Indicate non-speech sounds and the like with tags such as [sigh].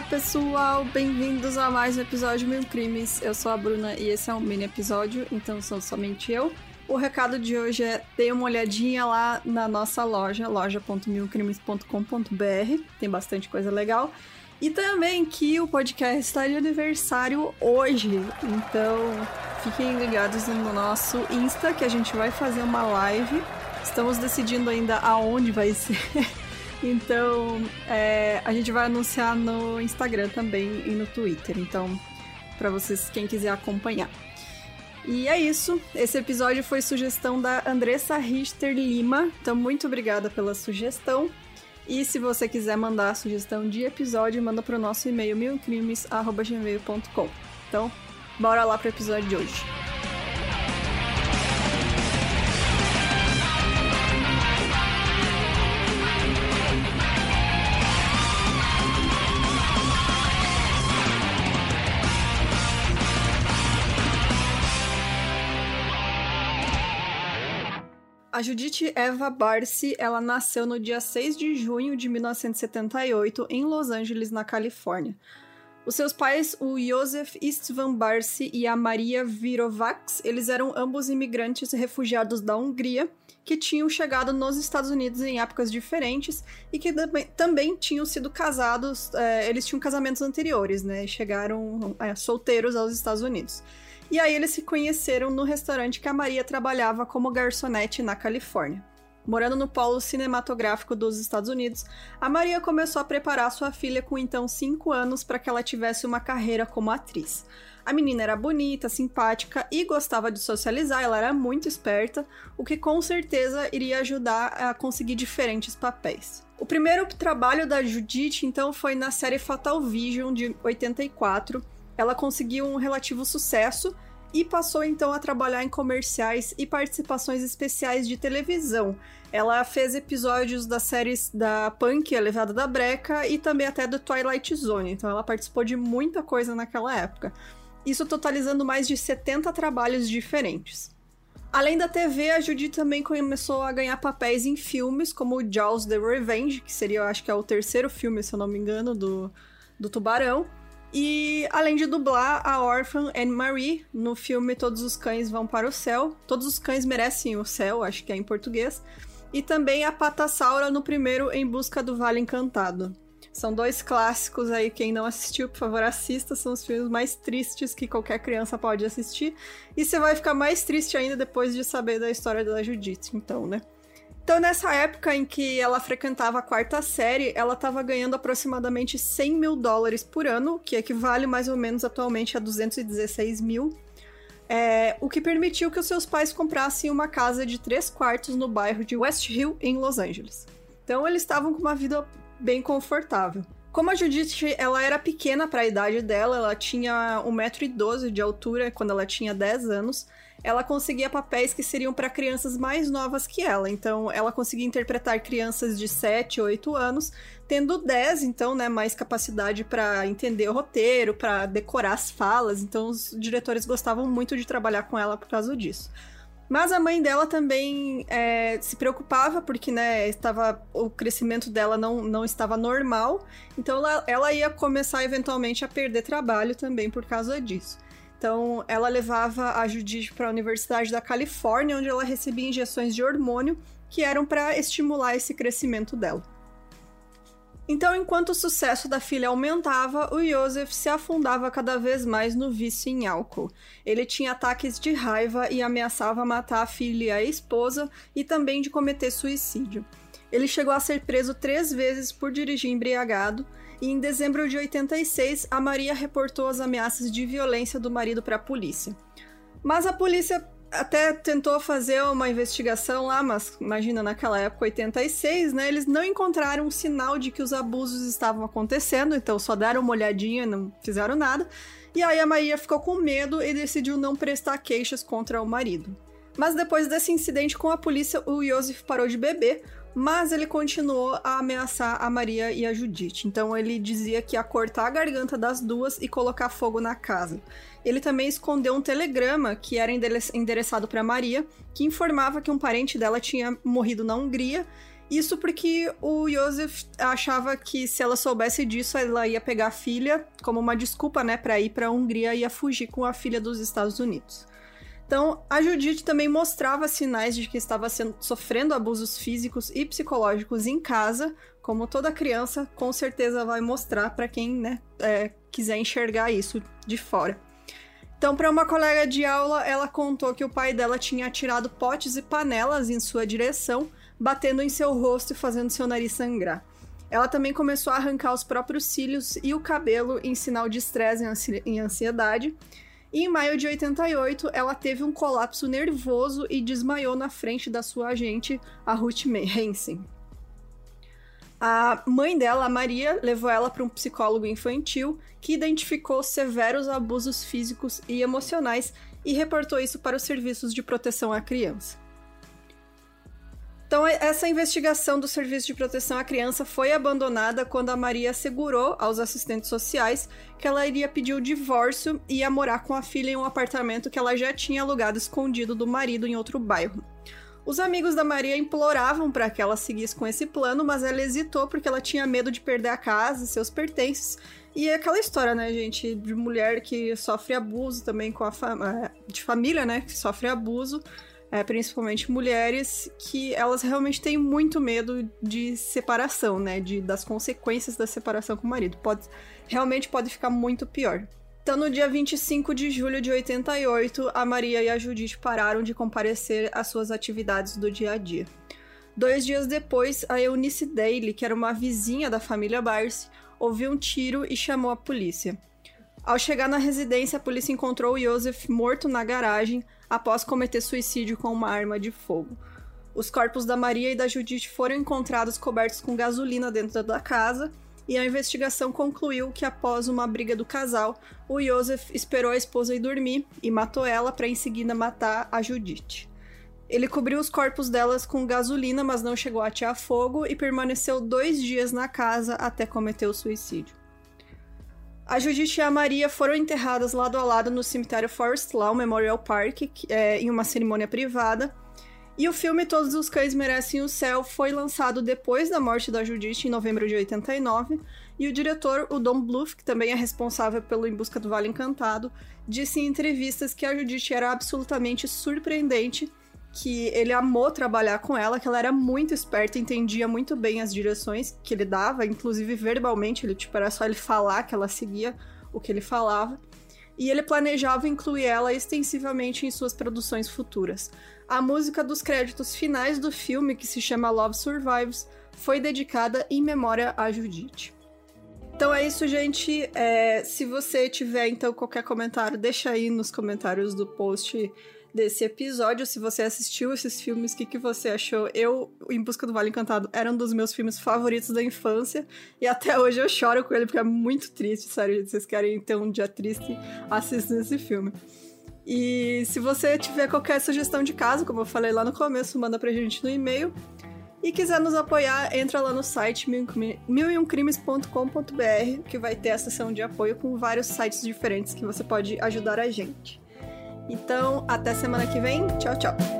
Olá, pessoal! Bem-vindos a mais um episódio Mil Crimes. Eu sou a Bruna e esse é um mini episódio, então sou somente eu. O recado de hoje é dê uma olhadinha lá na nossa loja, loja.milcrimes.com.br. Tem bastante coisa legal. E também que o podcast está de aniversário hoje. Então, fiquem ligados no nosso Insta que a gente vai fazer uma live. Estamos decidindo ainda aonde vai [laughs] ser. Então, é, a gente vai anunciar no Instagram também e no Twitter. Então, para vocês, quem quiser acompanhar. E é isso. Esse episódio foi sugestão da Andressa Richter Lima. Então, muito obrigada pela sugestão. E se você quiser mandar a sugestão de episódio, manda para o nosso e-mail milcrimes.gmail.com. Então, bora lá para o episódio de hoje. A Judith Eva Barcy, ela nasceu no dia 6 de junho de 1978 em Los Angeles, na Califórnia. Os seus pais, o Joseph Istvan Barcy e a Maria Virovax, eles eram ambos imigrantes refugiados da Hungria que tinham chegado nos Estados Unidos em épocas diferentes e que também tinham sido casados, é, eles tinham casamentos anteriores, né? Chegaram é, solteiros aos Estados Unidos. E aí eles se conheceram no restaurante que a Maria trabalhava como garçonete na Califórnia. Morando no polo cinematográfico dos Estados Unidos, a Maria começou a preparar sua filha com então 5 anos para que ela tivesse uma carreira como atriz. A menina era bonita, simpática e gostava de socializar, ela era muito esperta, o que com certeza iria ajudar a conseguir diferentes papéis. O primeiro trabalho da Judith então foi na série Fatal Vision de 84, ela conseguiu um relativo sucesso e passou então a trabalhar em comerciais e participações especiais de televisão. Ela fez episódios das séries da Punk, A Levada da Breca, e também até do Twilight Zone, então ela participou de muita coisa naquela época. Isso totalizando mais de 70 trabalhos diferentes. Além da TV, a Judy também começou a ganhar papéis em filmes, como Jaws The Revenge, que seria, eu acho que é o terceiro filme, se eu não me engano, do, do Tubarão. E além de dublar a órfã Anne Marie no filme Todos os Cães Vão para o Céu. Todos os cães merecem o céu, acho que é em português. E também a Patassaura no primeiro Em Busca do Vale Encantado. São dois clássicos aí, quem não assistiu, por favor, assista. São os filmes mais tristes que qualquer criança pode assistir. E você vai ficar mais triste ainda depois de saber da história da Judith, então, né? Então, nessa época em que ela frequentava a quarta série, ela estava ganhando aproximadamente 100 mil dólares por ano, que equivale mais ou menos atualmente a 216 mil. É, o que permitiu que os seus pais comprassem uma casa de três quartos no bairro de West Hill, em Los Angeles. Então, eles estavam com uma vida bem confortável. Como a Judith ela era pequena para a idade dela, ela tinha 1,12m de altura quando ela tinha 10 anos, ela conseguia papéis que seriam para crianças mais novas que ela. Então, ela conseguia interpretar crianças de 7, 8 anos, tendo 10, então, né, mais capacidade para entender o roteiro, para decorar as falas. Então, os diretores gostavam muito de trabalhar com ela por causa disso. Mas a mãe dela também é, se preocupava porque, né, estava, o crescimento dela não, não estava normal. Então ela, ela ia começar eventualmente a perder trabalho também por causa disso. Então, ela levava a Judith para a Universidade da Califórnia, onde ela recebia injeções de hormônio que eram para estimular esse crescimento dela. Então, enquanto o sucesso da filha aumentava, o Joseph se afundava cada vez mais no vício em álcool. Ele tinha ataques de raiva e ameaçava matar a filha e a esposa e também de cometer suicídio. Ele chegou a ser preso três vezes por dirigir embriagado e em dezembro de 86, a Maria reportou as ameaças de violência do marido para a polícia. Mas a polícia até tentou fazer uma investigação lá, mas imagina, naquela época, 86, né? Eles não encontraram um sinal de que os abusos estavam acontecendo, então só deram uma olhadinha, não fizeram nada. E aí a Maria ficou com medo e decidiu não prestar queixas contra o marido. Mas depois desse incidente com a polícia, o Joseph parou de beber, mas ele continuou a ameaçar a Maria e a Judith. Então ele dizia que ia cortar a garganta das duas e colocar fogo na casa. Ele também escondeu um telegrama que era endereçado para Maria, que informava que um parente dela tinha morrido na Hungria Isso porque o Joseph achava que se ela soubesse disso, ela ia pegar a filha como uma desculpa, né, para ir para a Hungria e ia fugir com a filha dos Estados Unidos. Então, a Judith também mostrava sinais de que estava sendo, sofrendo abusos físicos e psicológicos em casa, como toda criança com certeza vai mostrar para quem né, é, quiser enxergar isso de fora. Então, para uma colega de aula, ela contou que o pai dela tinha atirado potes e panelas em sua direção, batendo em seu rosto e fazendo seu nariz sangrar. Ela também começou a arrancar os próprios cílios e o cabelo em sinal de estresse e ansiedade. E em maio de 88, ela teve um colapso nervoso e desmaiou na frente da sua agente, a Ruth Hansen. A mãe dela, a Maria, levou ela para um psicólogo infantil que identificou severos abusos físicos e emocionais e reportou isso para os serviços de proteção à criança. Então, essa investigação do Serviço de Proteção à Criança foi abandonada quando a Maria assegurou aos assistentes sociais que ela iria pedir o divórcio e ia morar com a filha em um apartamento que ela já tinha alugado escondido do marido em outro bairro. Os amigos da Maria imploravam para que ela seguisse com esse plano, mas ela hesitou porque ela tinha medo de perder a casa e seus pertences. E é aquela história, né, gente, de mulher que sofre abuso também com a fa de família, né, que sofre abuso é, principalmente mulheres, que elas realmente têm muito medo de separação, né? De, das consequências da separação com o marido. Pode, realmente pode ficar muito pior. Então, no dia 25 de julho de 88, a Maria e a Judith pararam de comparecer às suas atividades do dia a dia. Dois dias depois, a Eunice Daly, que era uma vizinha da família Barcy, ouviu um tiro e chamou a polícia. Ao chegar na residência, a polícia encontrou o Joseph morto na garagem, após cometer suicídio com uma arma de fogo. Os corpos da Maria e da Judith foram encontrados cobertos com gasolina dentro da casa, e a investigação concluiu que após uma briga do casal, o Joseph esperou a esposa ir dormir e matou ela para em seguida matar a Judith. Ele cobriu os corpos delas com gasolina, mas não chegou a atear fogo e permaneceu dois dias na casa até cometer o suicídio. A Judith e a Maria foram enterradas lado a lado no cemitério Forest Lawn Memorial Park, é, em uma cerimônia privada. E o filme Todos os Cães Merecem o Céu foi lançado depois da morte da Judith, em novembro de 89. E o diretor, o Don Bluth, que também é responsável pelo Em Busca do Vale Encantado, disse em entrevistas que a Judith era absolutamente surpreendente que ele amou trabalhar com ela, que ela era muito esperta, entendia muito bem as direções que ele dava, inclusive verbalmente, ele tipo era só ele falar que ela seguia o que ele falava. E ele planejava incluir ela extensivamente em suas produções futuras. A música dos créditos finais do filme, que se chama Love Survives, foi dedicada em memória a Judith. Então é isso, gente. É, se você tiver então qualquer comentário, deixa aí nos comentários do post desse episódio. Se você assistiu esses filmes, o que, que você achou? Eu, Em Busca do Vale Encantado, era um dos meus filmes favoritos da infância. E até hoje eu choro com ele, porque é muito triste, sério. Vocês querem ter um dia triste, assistam esse filme. E se você tiver qualquer sugestão de caso, como eu falei lá no começo, manda pra gente no e-mail. E quiser nos apoiar, entra lá no site milioncrimes.com.br, que vai ter a seção de apoio com vários sites diferentes que você pode ajudar a gente. Então, até semana que vem. Tchau, tchau.